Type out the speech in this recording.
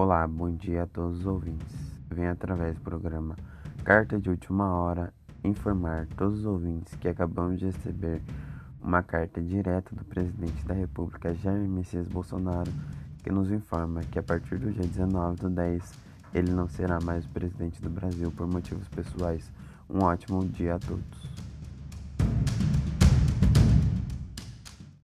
Olá, bom dia a todos os ouvintes. Venho através do programa Carta de Última Hora informar todos os ouvintes que acabamos de receber uma carta direta do presidente da República, Jair Messias Bolsonaro, que nos informa que a partir do dia 19 do 10 ele não será mais o presidente do Brasil por motivos pessoais. Um ótimo dia a todos.